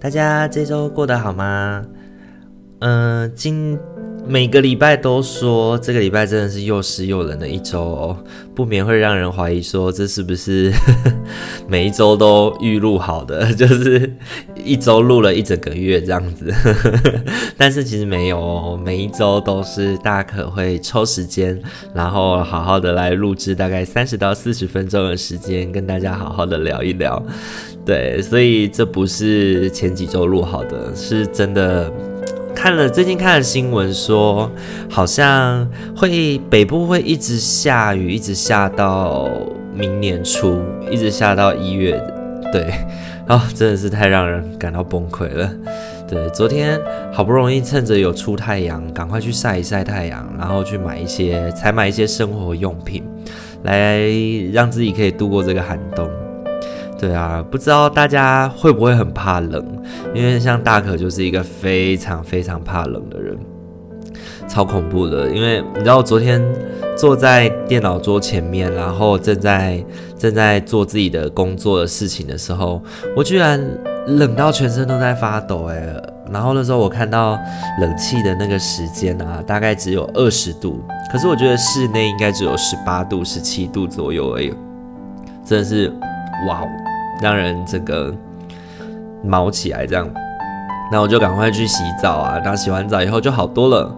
大家这周过得好吗？嗯、今每个礼拜都说这个礼拜真的是又湿又冷的一周哦，不免会让人怀疑说这是不是 每一周都预录好的，就是一周录了一整个月这样子。但是其实没有哦，每一周都是大可会抽时间，然后好好的来录制，大概三十到四十分钟的时间，跟大家好好的聊一聊。对，所以这不是前几周录好的，是真的。看了最近看了新闻说，好像会北部会一直下雨，一直下到明年初，一直下到一月。对，哦，真的是太让人感到崩溃了。对，昨天好不容易趁着有出太阳，赶快去晒一晒太阳，然后去买一些，采买一些生活用品，来让自己可以度过这个寒冬。对啊，不知道大家会不会很怕冷？因为像大可就是一个非常非常怕冷的人，超恐怖的。因为你知道，我昨天坐在电脑桌前面，然后正在正在做自己的工作的事情的时候，我居然冷到全身都在发抖哎！然后那时候我看到冷气的那个时间啊，大概只有二十度，可是我觉得室内应该只有十八度、十七度左右而已，真的是哇！让人这个毛起来，这样，那我就赶快去洗澡啊。然后洗完澡以后就好多了。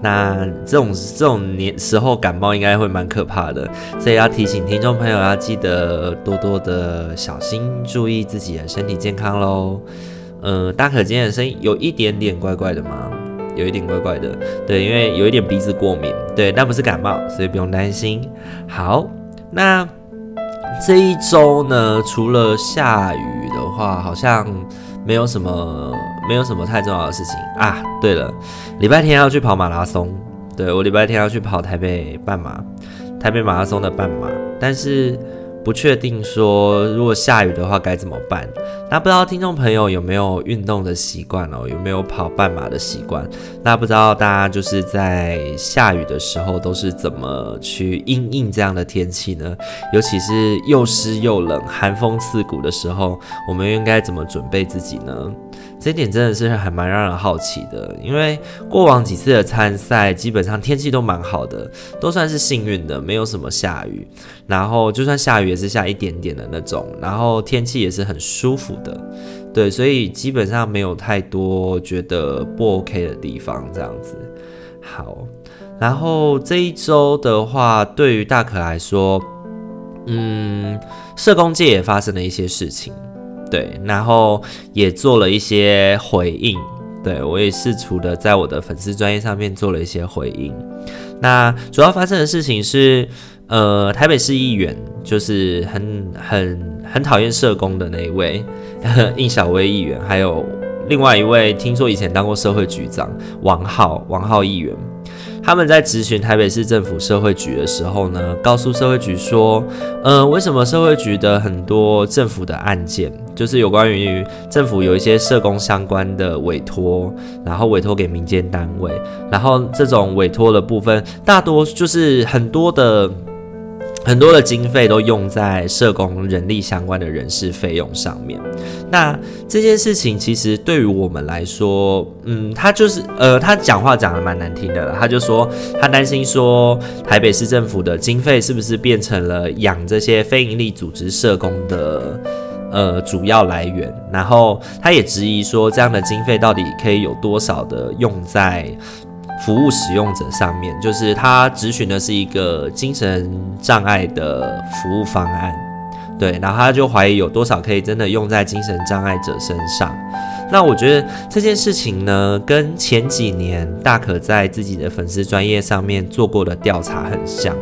那这种这种年时候感冒应该会蛮可怕的，所以要提醒听众朋友要记得多多的小心，注意自己的身体健康喽。嗯、大可今天的声音有一点点怪怪的吗？有一点怪怪的，对，因为有一点鼻子过敏，对，但不是感冒，所以不用担心。好，那。这一周呢，除了下雨的话，好像没有什么，没有什么太重要的事情啊。对了，礼拜天要去跑马拉松，对，我礼拜天要去跑台北半马，台北马拉松的半马，但是。不确定说，如果下雨的话该怎么办？那不知道听众朋友有没有运动的习惯哦？有没有跑半马的习惯？那不知道大家就是在下雨的时候都是怎么去应应这样的天气呢？尤其是又湿又冷、寒风刺骨的时候，我们应该怎么准备自己呢？这点真的是还蛮让人好奇的，因为过往几次的参赛基本上天气都蛮好的，都算是幸运的，没有什么下雨。然后就算下雨也是下一点点的那种，然后天气也是很舒服的，对，所以基本上没有太多觉得不 OK 的地方这样子。好，然后这一周的话，对于大可来说，嗯，社工界也发生了一些事情。对，然后也做了一些回应，对，我也试图的在我的粉丝专业上面做了一些回应。那主要发生的事情是，呃，台北市议员就是很很很讨厌社工的那一位 应小薇议员，还有另外一位听说以前当过社会局长王浩王浩议员。他们在咨询台北市政府社会局的时候呢，告诉社会局说，呃，为什么社会局的很多政府的案件，就是有关于政府有一些社工相关的委托，然后委托给民间单位，然后这种委托的部分，大多就是很多的。很多的经费都用在社工人力相关的人事费用上面。那这件事情其实对于我们来说，嗯，他就是呃，他讲话讲得蛮难听的了。他就说他担心说台北市政府的经费是不是变成了养这些非营利组织社工的呃主要来源。然后他也质疑说这样的经费到底可以有多少的用在。服务使用者上面，就是他咨询的是一个精神障碍的服务方案，对，然后他就怀疑有多少可以真的用在精神障碍者身上。那我觉得这件事情呢，跟前几年大可在自己的粉丝专业上面做过的调查很像，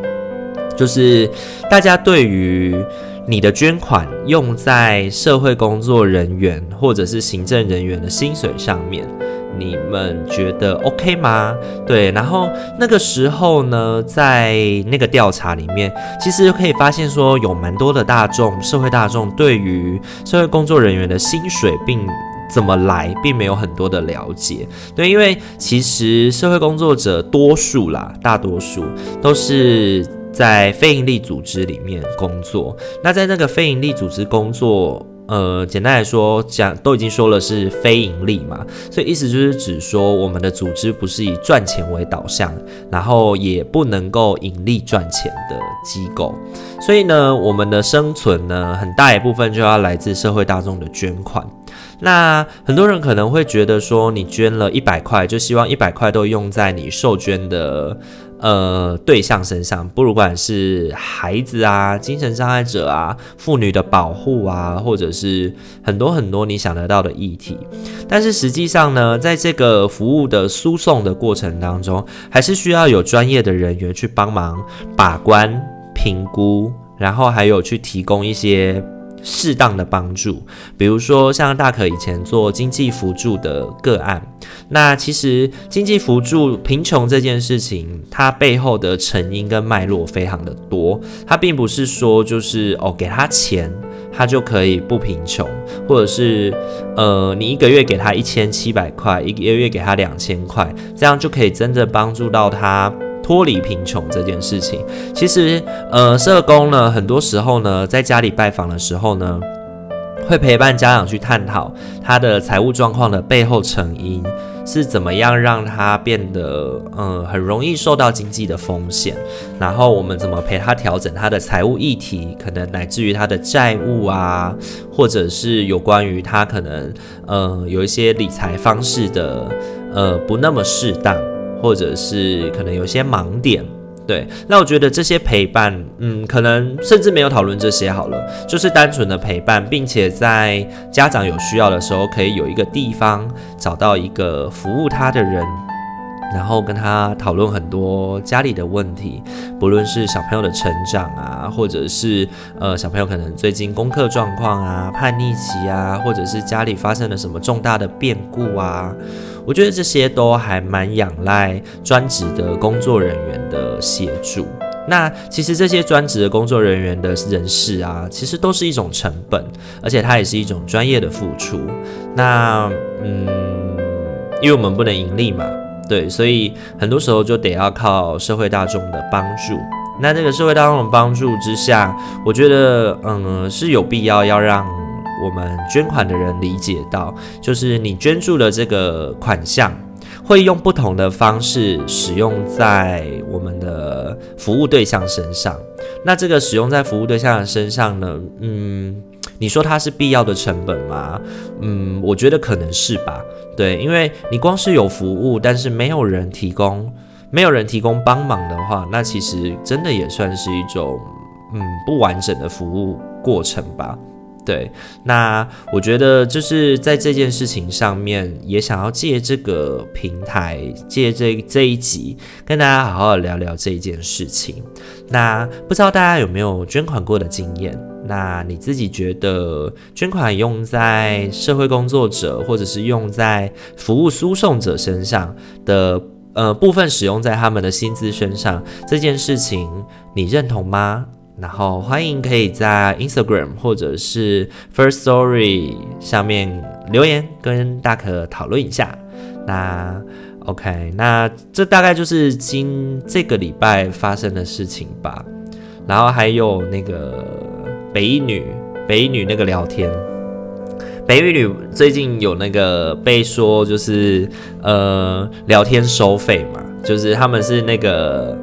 就是大家对于你的捐款用在社会工作人员或者是行政人员的薪水上面。你们觉得 OK 吗？对，然后那个时候呢，在那个调查里面，其实可以发现说，有蛮多的大众，社会大众对于社会工作人员的薪水并怎么来，并没有很多的了解。对，因为其实社会工作者多数啦，大多数都是在非营利组织里面工作。那在那个非营利组织工作。呃，简单来说，讲都已经说了是非盈利嘛，所以意思就是指说我们的组织不是以赚钱为导向，然后也不能够盈利赚钱的机构，所以呢，我们的生存呢，很大一部分就要来自社会大众的捐款。那很多人可能会觉得说，你捐了一百块，就希望一百块都用在你受捐的。呃，对象身上，不管是孩子啊、精神障碍者啊、妇女的保护啊，或者是很多很多你想得到的议题，但是实际上呢，在这个服务的输送的过程当中，还是需要有专业的人员去帮忙把关、评估，然后还有去提供一些。适当的帮助，比如说像大可以前做经济扶助的个案，那其实经济扶助贫穷这件事情，它背后的成因跟脉络非常的多，它并不是说就是哦给他钱，他就可以不贫穷，或者是呃你一个月给他一千七百块，一个月给他两千块，这样就可以真正帮助到他。脱离贫穷这件事情，其实，呃，社工呢，很多时候呢，在家里拜访的时候呢，会陪伴家长去探讨他的财务状况的背后成因是怎么样让他变得，呃，很容易受到经济的风险，然后我们怎么陪他调整他的财务议题，可能乃至于他的债务啊，或者是有关于他可能，呃，有一些理财方式的，呃，不那么适当。或者是可能有些盲点，对，那我觉得这些陪伴，嗯，可能甚至没有讨论这些好了，就是单纯的陪伴，并且在家长有需要的时候，可以有一个地方找到一个服务他的人，然后跟他讨论很多家里的问题，不论是小朋友的成长啊，或者是呃小朋友可能最近功课状况啊、叛逆期啊，或者是家里发生了什么重大的变故啊。我觉得这些都还蛮仰赖专职的工作人员的协助。那其实这些专职的工作人员的人事啊，其实都是一种成本，而且它也是一种专业的付出。那嗯，因为我们不能盈利嘛，对，所以很多时候就得要靠社会大众的帮助。那这个社会大众的帮助之下，我觉得嗯是有必要要让。我们捐款的人理解到，就是你捐助的这个款项，会用不同的方式使用在我们的服务对象身上。那这个使用在服务对象的身上呢？嗯，你说它是必要的成本吗？嗯，我觉得可能是吧。对，因为你光是有服务，但是没有人提供，没有人提供帮忙的话，那其实真的也算是一种嗯不完整的服务过程吧。对，那我觉得就是在这件事情上面，也想要借这个平台，借这这一集，跟大家好好聊聊这一件事情。那不知道大家有没有捐款过的经验？那你自己觉得捐款用在社会工作者，或者是用在服务输送者身上的，呃，部分使用在他们的薪资身上，这件事情你认同吗？然后欢迎可以在 Instagram 或者是 First Story 上面留言，跟大可讨论一下。那 OK，那这大概就是今这个礼拜发生的事情吧。然后还有那个北一女，北一女那个聊天，北一女最近有那个被说就是呃聊天收费嘛，就是他们是那个。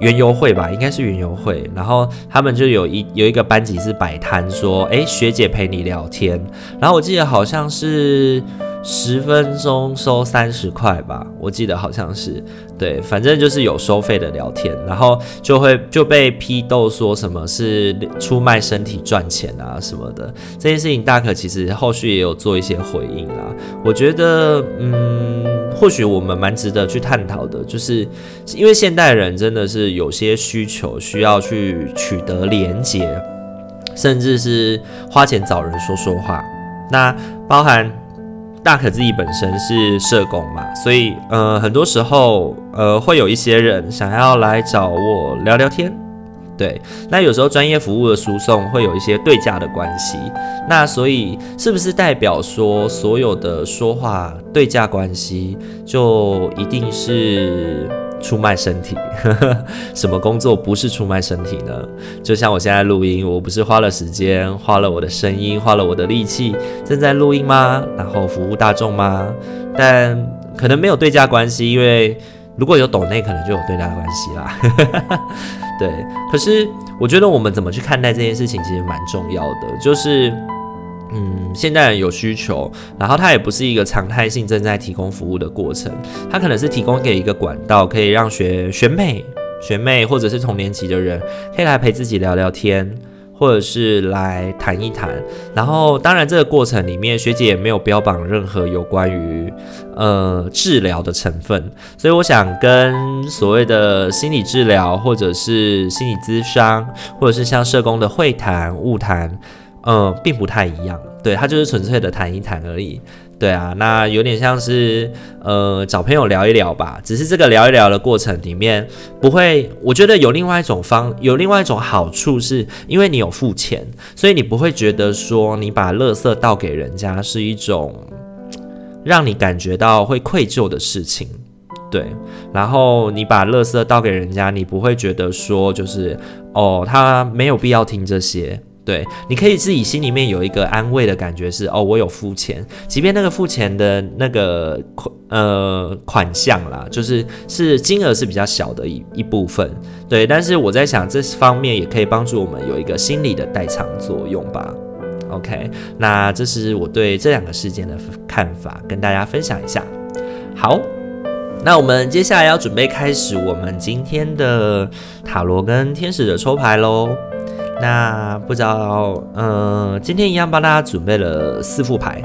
园游会吧，应该是园游会。然后他们就有一有一个班级是摆摊，说：“哎，学姐陪你聊天。”然后我记得好像是十分钟收三十块吧，我记得好像是。对，反正就是有收费的聊天，然后就会就被批斗说什么是出卖身体赚钱啊什么的。这件事情大可其实后续也有做一些回应啦。我觉得，嗯，或许我们蛮值得去探讨的，就是因为现代人真的是有些需求需要去取得连接，甚至是花钱找人说说话。那包含。大可自己本身是社工嘛，所以呃，很多时候呃，会有一些人想要来找我聊聊天。对，那有时候专业服务的输送会有一些对价的关系，那所以是不是代表说所有的说话对价关系就一定是出卖身体？什么工作不是出卖身体呢？就像我现在录音，我不是花了时间、花了我的声音、花了我的力气，正在录音吗？然后服务大众吗？但可能没有对价关系，因为如果有抖内，可能就有对价关系啦。对，可是我觉得我们怎么去看待这件事情，其实蛮重要的。就是，嗯，现代人有需求，然后它也不是一个常态性正在提供服务的过程，它可能是提供给一个管道，可以让学学妹、学妹或者是同年级的人，可以来陪自己聊聊天。或者是来谈一谈，然后当然这个过程里面，学姐也没有标榜任何有关于呃治疗的成分，所以我想跟所谓的心理治疗，或者是心理咨商，或者是像社工的会谈、误谈，嗯，并不太一样，对，它就是纯粹的谈一谈而已。对啊，那有点像是呃找朋友聊一聊吧，只是这个聊一聊的过程里面不会，我觉得有另外一种方，有另外一种好处是，因为你有付钱，所以你不会觉得说你把垃圾倒给人家是一种让你感觉到会愧疚的事情，对，然后你把垃圾倒给人家，你不会觉得说就是哦，他没有必要听这些。对，你可以自己心里面有一个安慰的感觉是，哦，我有付钱，即便那个付钱的那个款呃款项啦，就是是金额是比较小的一一部分，对，但是我在想这方面也可以帮助我们有一个心理的代偿作用吧。OK，那这是我对这两个事件的看法，跟大家分享一下。好，那我们接下来要准备开始我们今天的塔罗跟天使的抽牌喽。那不知道，嗯、今天一样帮大家准备了四副牌。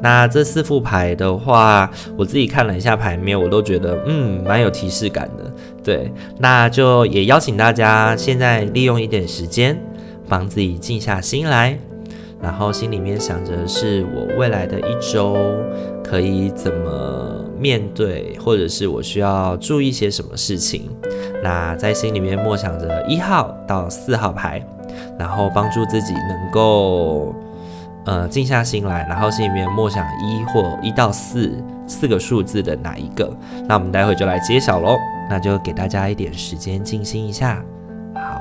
那这四副牌的话，我自己看了一下牌面，我都觉得，嗯，蛮有提示感的。对，那就也邀请大家现在利用一点时间，帮自己静下心来，然后心里面想着是我未来的一周可以怎么面对，或者是我需要注意些什么事情。那在心里面默想着一号到四号牌。然后帮助自己能够，呃，静下心来，然后心里面默想一或一到四四个数字的哪一个，那我们待会就来揭晓喽。那就给大家一点时间静心一下。好，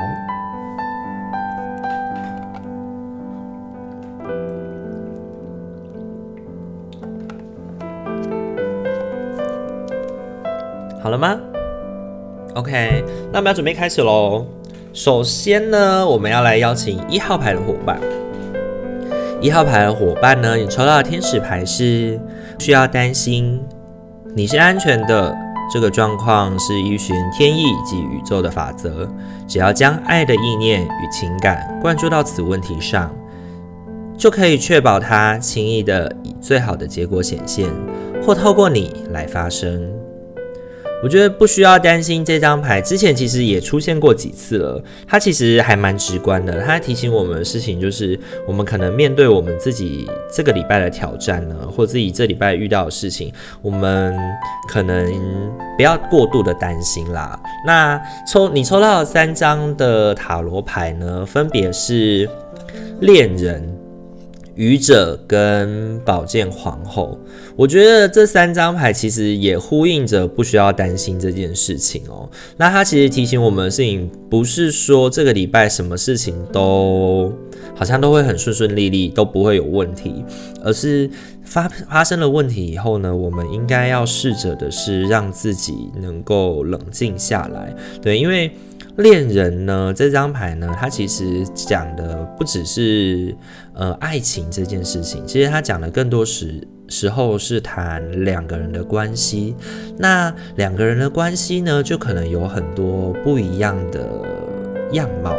好了吗？OK，那我们要准备开始喽。首先呢，我们要来邀请一号牌的伙伴。一号牌的伙伴呢，你抽到的天使牌是需要担心，你是安全的。这个状况是依循天意及宇宙的法则，只要将爱的意念与情感灌注到此问题上，就可以确保它轻易的以最好的结果显现，或透过你来发生。我觉得不需要担心这张牌，之前其实也出现过几次了。它其实还蛮直观的，它提醒我们的事情就是，我们可能面对我们自己这个礼拜的挑战呢，或自己这礼拜遇到的事情，我们可能不要过度的担心啦。那抽你抽到三张的塔罗牌呢，分别是恋人。愚者跟宝剑皇后，我觉得这三张牌其实也呼应着不需要担心这件事情哦。那它其实提醒我们的事情，不是说这个礼拜什么事情都好像都会很顺顺利利，都不会有问题，而是发发生了问题以后呢，我们应该要试着的是让自己能够冷静下来。对，因为。恋人呢，这张牌呢，它其实讲的不只是呃爱情这件事情，其实它讲的更多时时候是谈两个人的关系。那两个人的关系呢，就可能有很多不一样的样貌。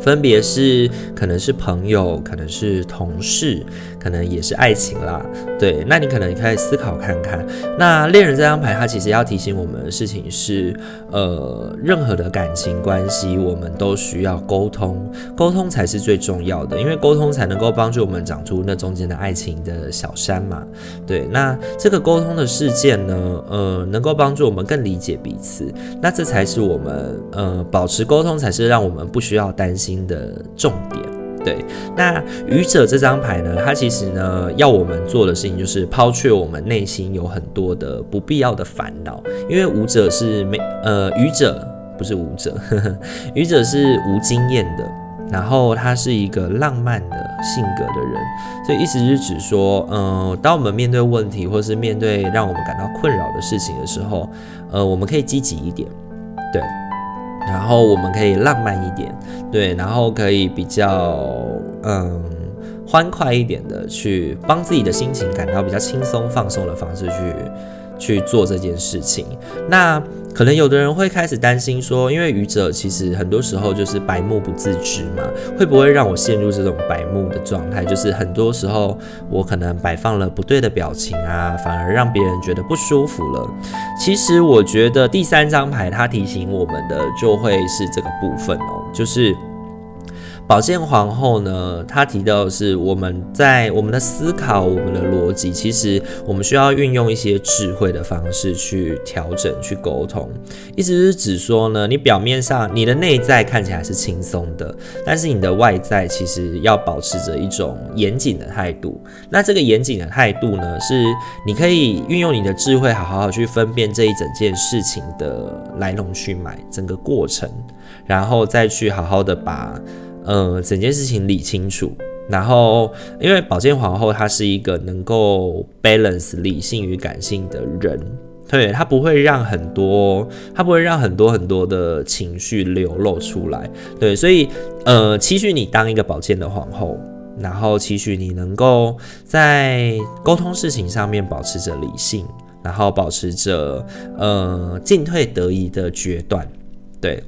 分别是可能是朋友，可能是同事，可能也是爱情啦。对，那你可能可以思考看看。那恋人这张牌，它其实要提醒我们的事情是，呃，任何的感情关系，我们都需要沟通，沟通才是最重要的，因为沟通才能够帮助我们长出那中间的爱情的小山嘛。对，那这个沟通的事件呢，呃，能够帮助我们更理解彼此，那这才是我们，呃，保持沟通才是让我们不需要担心的重点，对。那愚者这张牌呢，它其实呢要我们做的事情就是抛却我们内心有很多的不必要的烦恼，因为舞者是没呃愚者不是舞者，愚者是无经验的，然后他是一个浪漫的性格的人，所以意思是指说，呃，当我们面对问题或是面对让我们感到困扰的事情的时候，呃，我们可以积极一点，对。然后我们可以浪漫一点，对，然后可以比较嗯欢快一点的去帮自己的心情感到比较轻松放松的方式去去做这件事情。那可能有的人会开始担心说，因为愚者其实很多时候就是白目不自知嘛，会不会让我陷入这种白目的状态？就是很多时候我可能摆放了不对的表情啊，反而让别人觉得不舒服了。其实我觉得第三张牌它提醒我们的就会是这个部分哦，就是。宝剑皇后呢，她提到的是我们在我们的思考、我们的逻辑，其实我们需要运用一些智慧的方式去调整、去沟通。意思是指说呢，你表面上你的内在看起来是轻松的，但是你的外在其实要保持着一种严谨的态度。那这个严谨的态度呢，是你可以运用你的智慧，好好好去分辨这一整件事情的来龙去脉、整个过程，然后再去好好的把。呃，整件事情理清楚，然后因为宝剑皇后她是一个能够 balance 理性与感性的人，对，她不会让很多，她不会让很多很多的情绪流露出来，对，所以呃，期许你当一个宝剑的皇后，然后期许你能够在沟通事情上面保持着理性，然后保持着呃进退得宜的决断，对。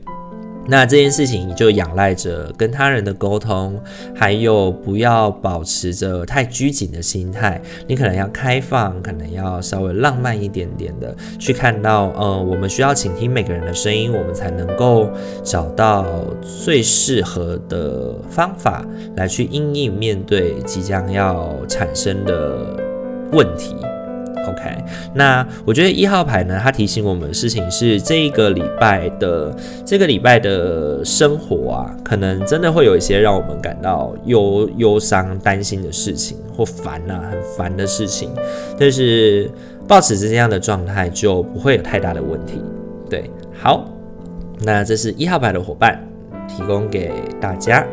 那这件事情就仰赖着跟他人的沟通，还有不要保持着太拘谨的心态。你可能要开放，可能要稍微浪漫一点点的去看到，呃，我们需要倾听每个人的声音，我们才能够找到最适合的方法来去因应面对即将要产生的问题。OK，那我觉得一号牌呢，它提醒我们的事情是这一个礼拜的这个礼拜的生活啊，可能真的会有一些让我们感到忧忧伤、担心的事情，或烦呐、啊，很烦的事情。但是抱持这样的状态，就不会有太大的问题。对，好，那这是一号牌的伙伴提供给大家。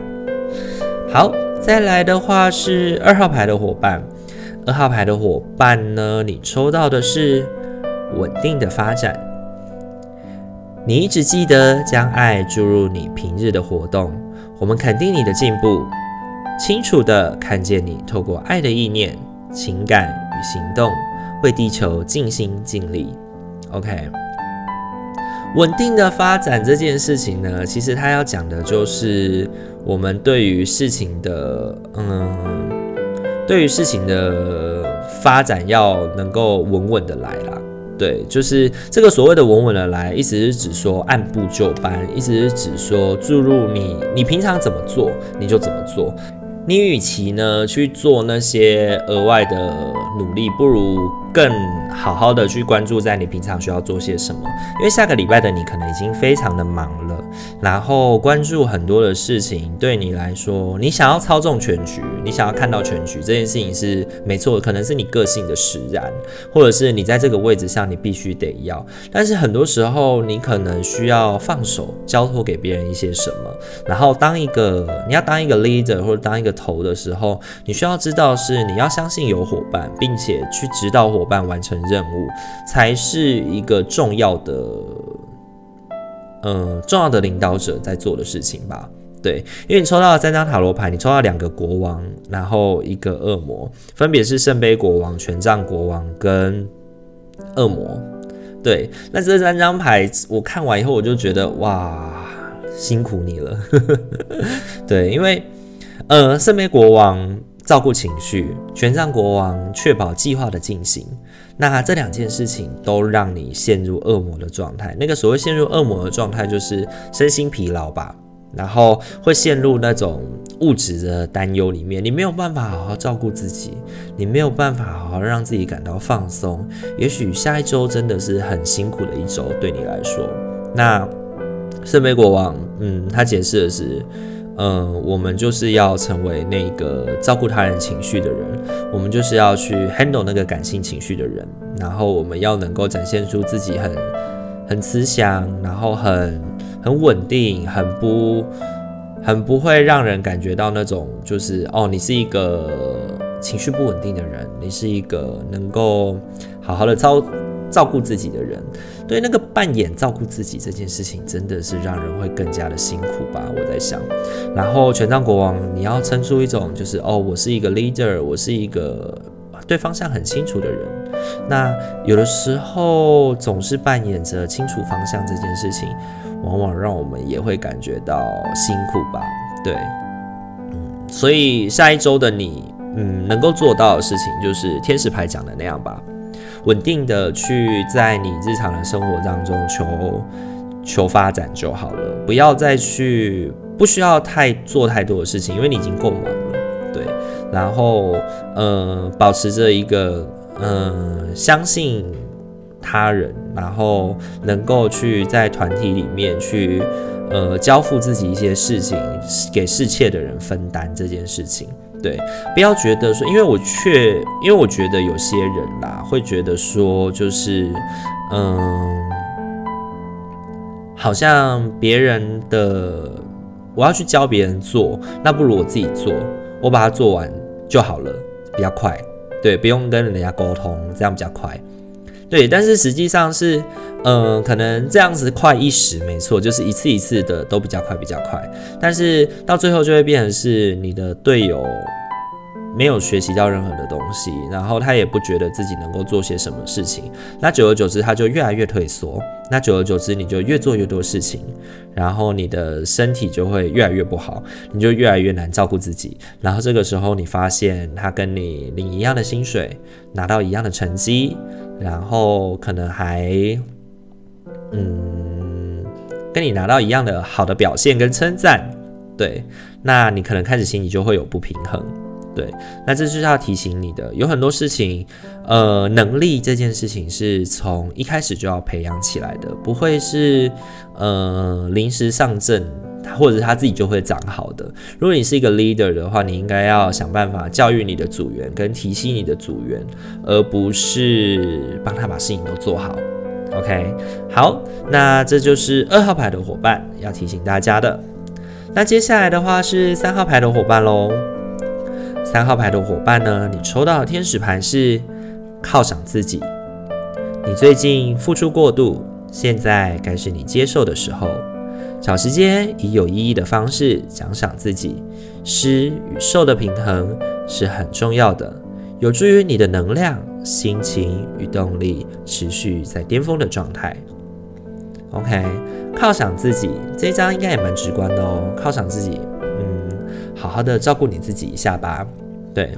好，再来的话是二号牌的伙伴。二号牌的伙伴呢，你抽到的是稳定的发展。你一直记得将爱注入你平日的活动，我们肯定你的进步，清楚地看见你透过爱的意念、情感与行动，为地球尽心尽力。OK，稳定的发展这件事情呢，其实它要讲的就是我们对于事情的，嗯。对于事情的发展，要能够稳稳的来啦。对，就是这个所谓的稳稳的来，意思是指说按部就班，意思是指说注入你，你平常怎么做，你就怎么做。你与其呢去做那些额外的努力，不如更好好的去关注在你平常需要做些什么。因为下个礼拜的你可能已经非常的忙了，然后关注很多的事情，对你来说，你想要操纵全局，你想要看到全局，这件事情是没错，可能是你个性的使然，或者是你在这个位置上你必须得要。但是很多时候你可能需要放手，交托给别人一些什么，然后当一个你要当一个 leader 或者当一个。头的时候，你需要知道是你要相信有伙伴，并且去指导伙伴完成任务，才是一个重要的，嗯，重要的领导者在做的事情吧？对，因为你抽到了三张塔罗牌，你抽到两个国王，然后一个恶魔，分别是圣杯国王、权杖国王跟恶魔。对，那这三张牌我看完以后，我就觉得哇。辛苦你了。对，因为呃，圣杯国王照顾情绪，权杖国王确保计划的进行。那这两件事情都让你陷入恶魔的状态。那个所谓陷入恶魔的状态，就是身心疲劳吧，然后会陷入那种物质的担忧里面。你没有办法好好照顾自己，你没有办法好好让自己感到放松。也许下一周真的是很辛苦的一周，对你来说。那圣杯国王，嗯，他解释的是。嗯，我们就是要成为那个照顾他人情绪的人，我们就是要去 handle 那个感性情绪的人，然后我们要能够展现出自己很很慈祥，然后很很稳定，很不很不会让人感觉到那种就是哦，你是一个情绪不稳定的人，你是一个能够好好的照照顾自己的人。对，那个扮演照顾自己这件事情，真的是让人会更加的辛苦吧？我在想。然后权杖国王，你要撑出一种就是哦，我是一个 leader，我是一个对方向很清楚的人。那有的时候总是扮演着清楚方向这件事情，往往让我们也会感觉到辛苦吧？对，嗯，所以下一周的你，嗯，能够做到的事情就是天使牌讲的那样吧。稳定的去在你日常的生活当中求求发展就好了，不要再去不需要太做太多的事情，因为你已经够忙了，对。然后，呃，保持着一个呃相信他人，然后能够去在团体里面去呃交付自己一些事情给世切的人分担这件事情。对，不要觉得说，因为我却，因为我觉得有些人啦，会觉得说，就是，嗯，好像别人的，我要去教别人做，那不如我自己做，我把它做完就好了，比较快，对，不用跟人家沟通，这样比较快。对，但是实际上是，嗯，可能这样子快一时没错，就是一次一次的都比较快，比较快。但是到最后就会变成是你的队友没有学习到任何的东西，然后他也不觉得自己能够做些什么事情。那久而久之，他就越来越退缩。那久而久之，你就越做越多事情，然后你的身体就会越来越不好，你就越来越难照顾自己。然后这个时候，你发现他跟你领一样的薪水，拿到一样的成绩。然后可能还，嗯，跟你拿到一样的好的表现跟称赞，对，那你可能开始心里就会有不平衡，对，那这就是要提醒你的，有很多事情，呃，能力这件事情是从一开始就要培养起来的，不会是呃临时上阵。或者他自己就会长好的。如果你是一个 leader 的话，你应该要想办法教育你的组员，跟提醒你的组员，而不是帮他把事情都做好。OK，好，那这就是二号牌的伙伴要提醒大家的。那接下来的话是三号牌的伙伴喽。三号牌的伙伴呢，你抽到的天使牌是犒赏自己。你最近付出过度，现在该是你接受的时候。找时间以有意义的方式奖赏自己，施与受的平衡是很重要的，有助于你的能量、心情与动力持续在巅峰的状态。OK，犒赏自己这一张应该也蛮直观的哦。犒赏自己，嗯，好好的照顾你自己一下吧。对，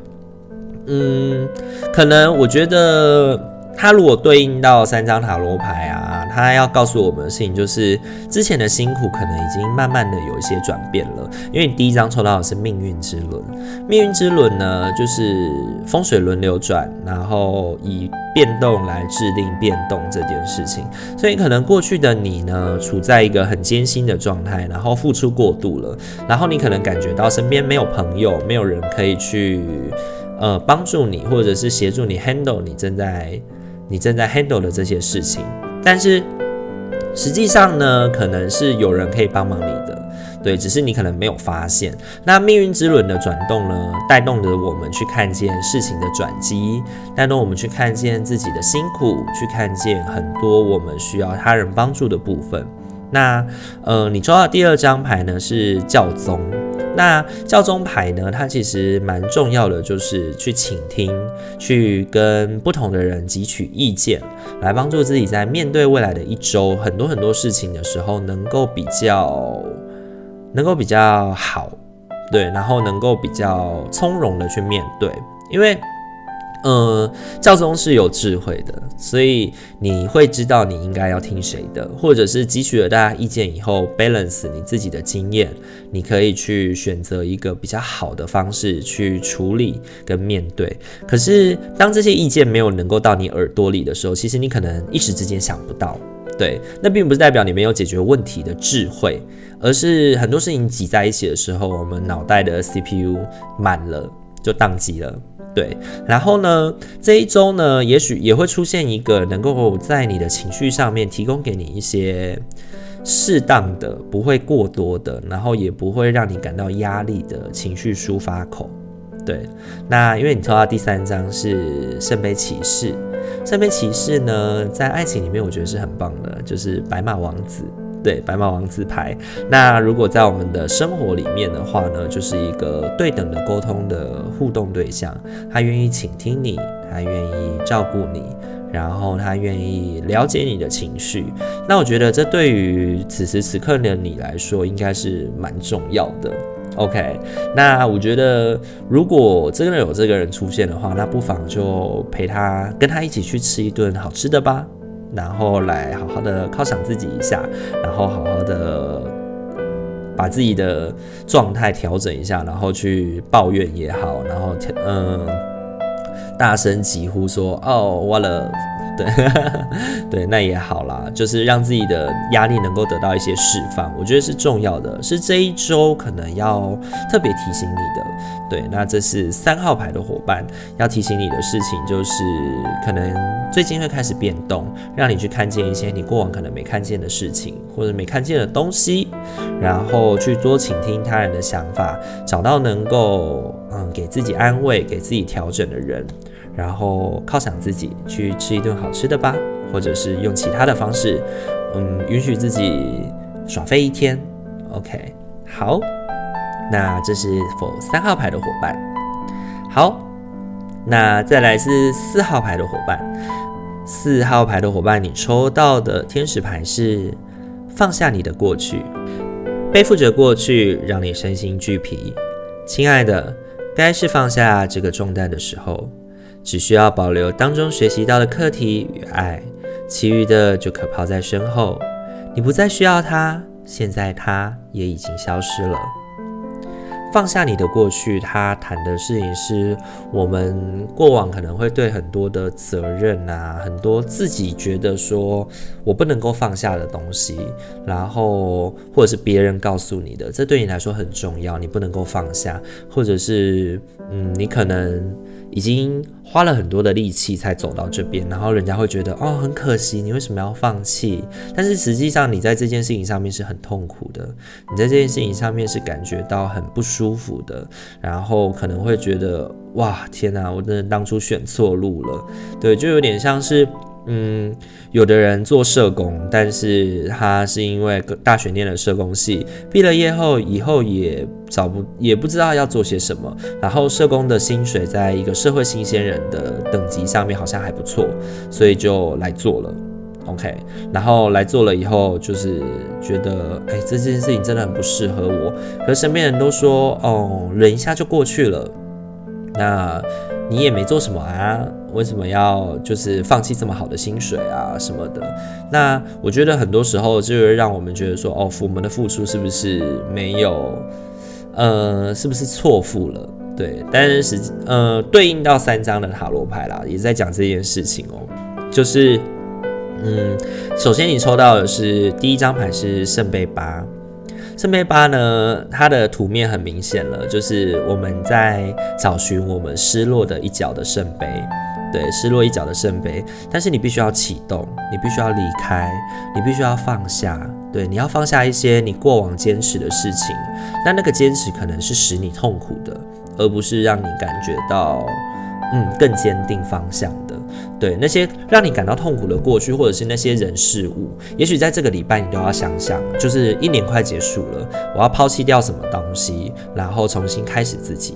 嗯，可能我觉得。它如果对应到三张塔罗牌啊，他要告诉我们的事情就是，之前的辛苦可能已经慢慢的有一些转变了。因为你第一张抽到的是命运之轮，命运之轮呢，就是风水轮流转，然后以变动来制定变动这件事情。所以可能过去的你呢，处在一个很艰辛的状态，然后付出过度了，然后你可能感觉到身边没有朋友，没有人可以去呃帮助你，或者是协助你 handle 你正在。你正在 handle 的这些事情，但是实际上呢，可能是有人可以帮忙你的，对，只是你可能没有发现。那命运之轮的转动呢，带动着我们去看见事情的转机，带动我们去看见自己的辛苦，去看见很多我们需要他人帮助的部分。那，呃，你抽到第二张牌呢，是教宗。那教宗牌呢，它其实蛮重要的，就是去倾听，去跟不同的人汲取意见，来帮助自己在面对未来的一周很多很多事情的时候，能够比较能够比较好，对，然后能够比较从容的去面对，因为。呃，教宗是有智慧的，所以你会知道你应该要听谁的，或者是汲取了大家意见以后，balance 你自己的经验，你可以去选择一个比较好的方式去处理跟面对。可是当这些意见没有能够到你耳朵里的时候，其实你可能一时之间想不到。对，那并不是代表你没有解决问题的智慧，而是很多事情挤在一起的时候，我们脑袋的 CPU 满了，就宕机了。对，然后呢，这一周呢，也许也会出现一个能够在你的情绪上面提供给你一些适当的、不会过多的，然后也不会让你感到压力的情绪抒发口。对，那因为你抽到第三张是圣杯骑士，圣杯骑士呢，在爱情里面我觉得是很棒的，就是白马王子。对，白马王子牌。那如果在我们的生活里面的话呢，就是一个对等的沟通的互动对象，他愿意倾听你，他愿意照顾你，然后他愿意了解你的情绪。那我觉得这对于此时此刻的你来说，应该是蛮重要的。OK，那我觉得如果真的有这个人出现的话，那不妨就陪他，跟他一起去吃一顿好吃的吧。然后来好好的犒赏自己一下，然后好好的把自己的状态调整一下，然后去抱怨也好，然后嗯，大声疾呼说：“哦，完了。”对，对，那也好啦，就是让自己的压力能够得到一些释放，我觉得是重要的，是这一周可能要特别提醒你的。对，那这是三号牌的伙伴要提醒你的事情，就是可能最近会开始变动，让你去看见一些你过往可能没看见的事情，或者没看见的东西，然后去多倾听他人的想法，找到能够嗯给自己安慰、给自己调整的人。然后犒赏自己去吃一顿好吃的吧，或者是用其他的方式，嗯，允许自己耍废一天。OK，好，那这是 for 三号牌的伙伴。好，那再来是四号牌的伙伴。四号牌的伙伴，你抽到的天使牌是放下你的过去，背负着过去让你身心俱疲。亲爱的，该是放下这个重担的时候。只需要保留当中学习到的课题与爱，其余的就可抛在身后。你不再需要它，现在它也已经消失了。放下你的过去，他谈的事情是我们过往可能会对很多的责任啊，很多自己觉得说我不能够放下的东西，然后或者是别人告诉你的，这对你来说很重要，你不能够放下，或者是嗯，你可能。已经花了很多的力气才走到这边，然后人家会觉得哦，很可惜，你为什么要放弃？但是实际上你在这件事情上面是很痛苦的，你在这件事情上面是感觉到很不舒服的，然后可能会觉得哇，天哪，我真的当初选错路了。对，就有点像是。嗯，有的人做社工，但是他是因为大学念了社工系，毕了业后以后也找不也不知道要做些什么，然后社工的薪水在一个社会新鲜人的等级上面好像还不错，所以就来做了，OK，然后来做了以后就是觉得，哎，这件事情真的很不适合我，可身边人都说，哦，忍一下就过去了，那。你也没做什么啊，为什么要就是放弃这么好的薪水啊什么的？那我觉得很多时候就会让我们觉得说，哦，我们的付出是不是没有，呃，是不是错付了？对，但是实际呃，对应到三张的塔罗牌啦，也在讲这件事情哦，就是，嗯，首先你抽到的是第一张牌是圣杯八。圣杯八呢，它的图面很明显了，就是我们在找寻我们失落的一角的圣杯，对，失落一角的圣杯。但是你必须要启动，你必须要离开，你必须要放下，对，你要放下一些你过往坚持的事情。那那个坚持可能是使你痛苦的，而不是让你感觉到，嗯，更坚定方向的。对，那些让你感到痛苦的过去，或者是那些人事物，也许在这个礼拜你都要想想，就是一年快结束了，我要抛弃掉什么东西，然后重新开始自己。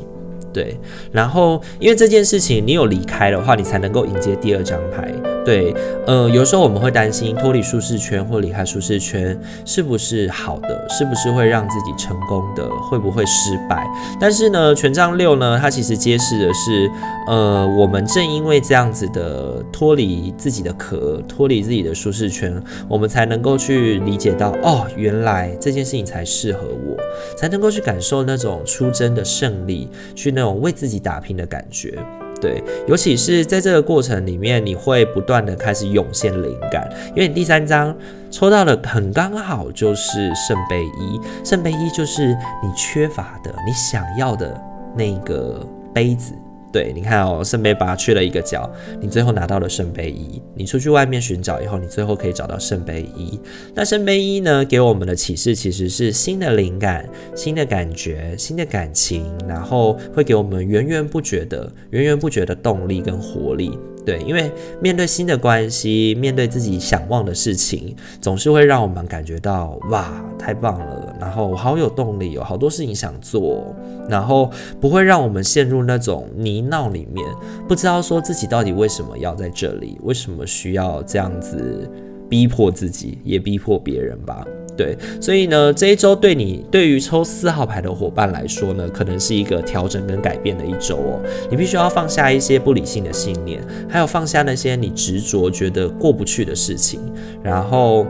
对，然后因为这件事情，你有离开的话，你才能够迎接第二张牌。对，呃，有时候我们会担心脱离舒适圈或离开舒适圈是不是好的，是不是会让自己成功的，会不会失败？但是呢，权杖六呢，它其实揭示的是，呃，我们正因为这样子的脱离自己的壳，脱离自己的舒适圈，我们才能够去理解到，哦，原来这件事情才适合我，才能够去感受那种出征的胜利，去那那种为自己打拼的感觉。对，尤其是在这个过程里面，你会不断的开始涌现灵感，因为你第三张抽到的很刚好就是圣杯一，圣杯一就是你缺乏的、你想要的那个杯子。对，你看哦，圣杯八缺了一个角，你最后拿到了圣杯一。你出去外面寻找以后，你最后可以找到圣杯一。那圣杯一呢，给我们的启示其实是新的灵感、新的感觉、新的感情，然后会给我们源源不绝的、源源不绝的动力跟活力。对，因为面对新的关系，面对自己想忘的事情，总是会让我们感觉到哇，太棒了，然后好有动力，有好多事情想做，然后不会让我们陷入那种泥淖里面，不知道说自己到底为什么要在这里，为什么需要这样子逼迫自己，也逼迫别人吧。对，所以呢，这一周对你，对于抽四号牌的伙伴来说呢，可能是一个调整跟改变的一周哦。你必须要放下一些不理性的信念，还有放下那些你执着觉得过不去的事情。然后，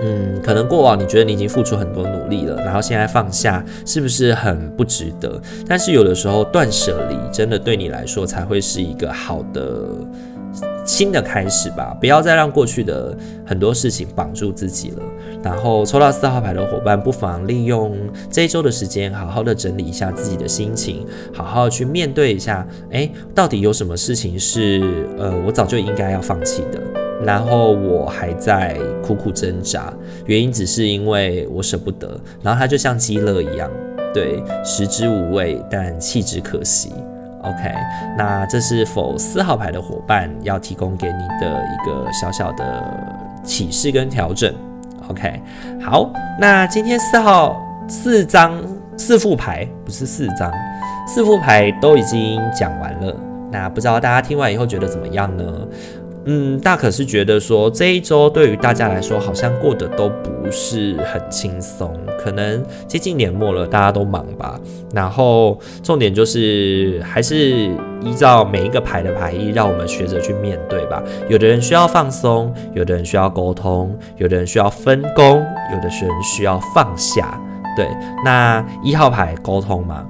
嗯，可能过往你觉得你已经付出很多努力了，然后现在放下是不是很不值得？但是有的时候断舍离真的对你来说才会是一个好的。新的开始吧，不要再让过去的很多事情绑住自己了。然后抽到四号牌的伙伴，不妨利用这一周的时间，好好的整理一下自己的心情，好好去面对一下，诶，到底有什么事情是呃我早就应该要放弃的，然后我还在苦苦挣扎，原因只是因为我舍不得。然后它就像鸡肋一样，对，食之无味，但弃之可惜。OK，那这是否四号牌的伙伴要提供给你的一个小小的启示跟调整？OK，好，那今天四号四张四副牌不是四张，四副牌都已经讲完了。那不知道大家听完以后觉得怎么样呢？嗯，大可是觉得说这一周对于大家来说好像过得都不是很轻松，可能接近年末了，大家都忙吧。然后重点就是还是依照每一个牌的牌意，让我们学着去面对吧。有的人需要放松，有的人需要沟通，有的人需要分工，有的人需要放下。对，那一号牌沟通嘛，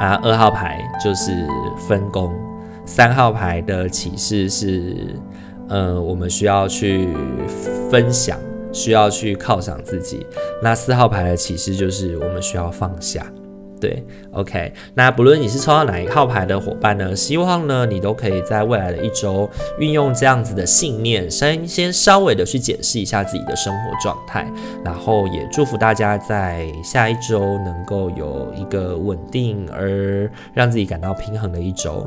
啊，二号牌就是分工。三号牌的启示是，呃，我们需要去分享，需要去犒赏自己。那四号牌的启示就是，我们需要放下。对，OK，那不论你是抽到哪一号牌的伙伴呢，希望呢你都可以在未来的一周运用这样子的信念，先先稍微的去检视一下自己的生活状态，然后也祝福大家在下一周能够有一个稳定而让自己感到平衡的一周。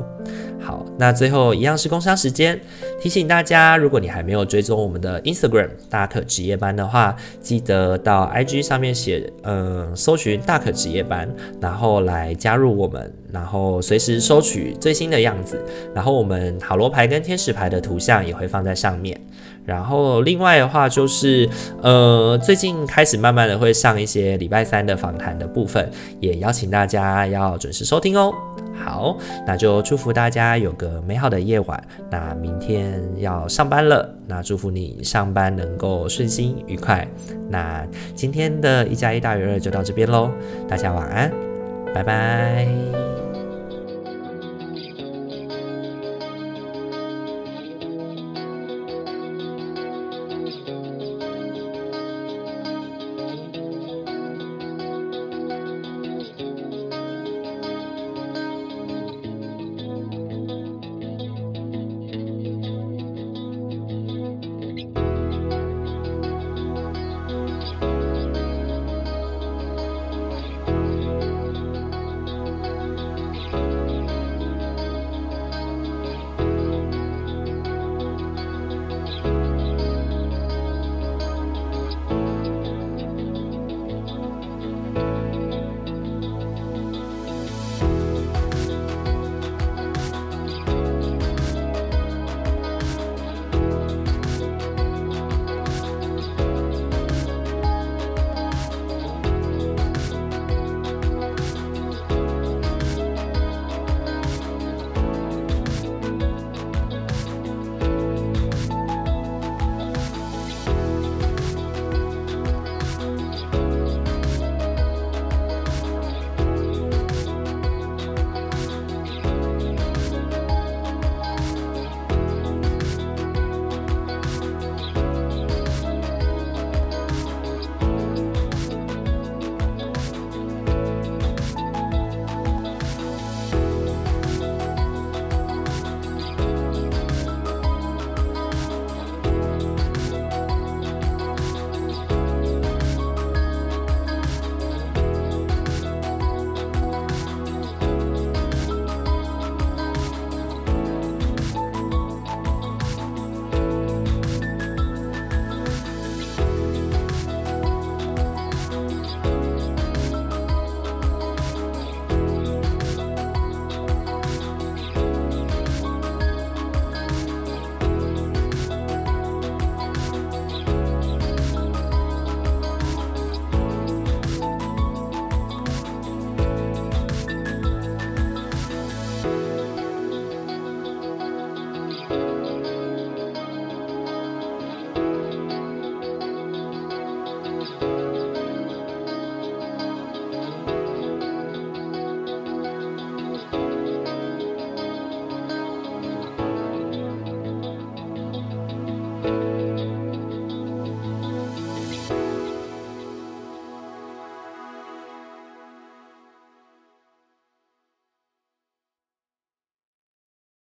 好，那最后一样是工商时间，提醒大家，如果你还没有追踪我们的 Instagram 大可职业班的话，记得到 IG 上面写，嗯，搜寻大可职业班。然后来加入我们，然后随时收取最新的样子。然后我们塔罗牌跟天使牌的图像也会放在上面。然后另外的话就是，呃，最近开始慢慢的会上一些礼拜三的访谈的部分，也邀请大家要准时收听哦。好，那就祝福大家有个美好的夜晚。那明天要上班了，那祝福你上班能够顺心愉快。那今天的一加一大于二就到这边喽，大家晚安。拜拜。